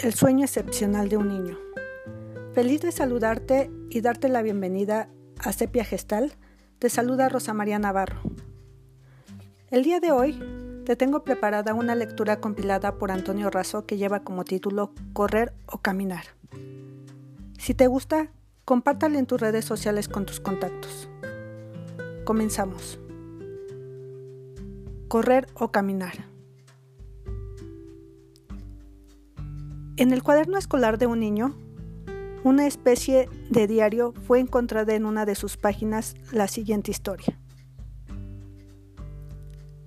El sueño excepcional de un niño. Feliz de saludarte y darte la bienvenida a Sepia Gestal. Te saluda Rosa María Navarro. El día de hoy te tengo preparada una lectura compilada por Antonio Razo que lleva como título Correr o Caminar. Si te gusta, compártala en tus redes sociales con tus contactos. Comenzamos. Correr o caminar. En el cuaderno escolar de un niño, una especie de diario fue encontrada en una de sus páginas la siguiente historia.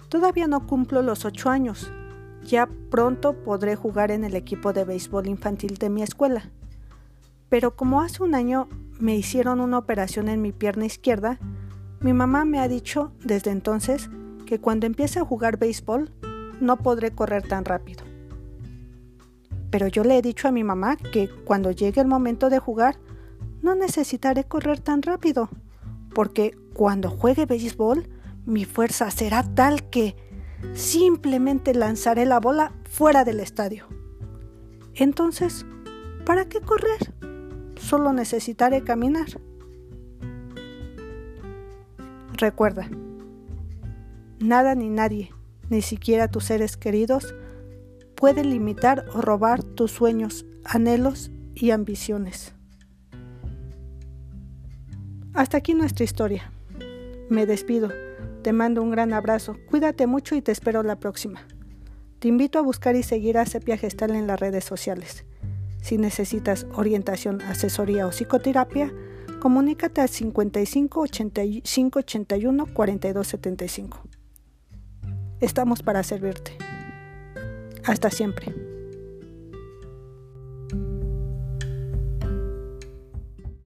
Todavía no cumplo los ocho años. Ya pronto podré jugar en el equipo de béisbol infantil de mi escuela. Pero como hace un año me hicieron una operación en mi pierna izquierda, mi mamá me ha dicho desde entonces que cuando empiece a jugar béisbol no podré correr tan rápido. Pero yo le he dicho a mi mamá que cuando llegue el momento de jugar, no necesitaré correr tan rápido, porque cuando juegue béisbol, mi fuerza será tal que simplemente lanzaré la bola fuera del estadio. Entonces, ¿para qué correr? Solo necesitaré caminar. Recuerda, nada ni nadie, ni siquiera tus seres queridos, puede limitar o robar tus sueños, anhelos y ambiciones. Hasta aquí nuestra historia. Me despido. Te mando un gran abrazo. Cuídate mucho y te espero la próxima. Te invito a buscar y seguir a Sepia Gestal en las redes sociales. Si necesitas orientación, asesoría o psicoterapia, comunícate al 55 85 81 42 75. Estamos para servirte. Hasta siempre.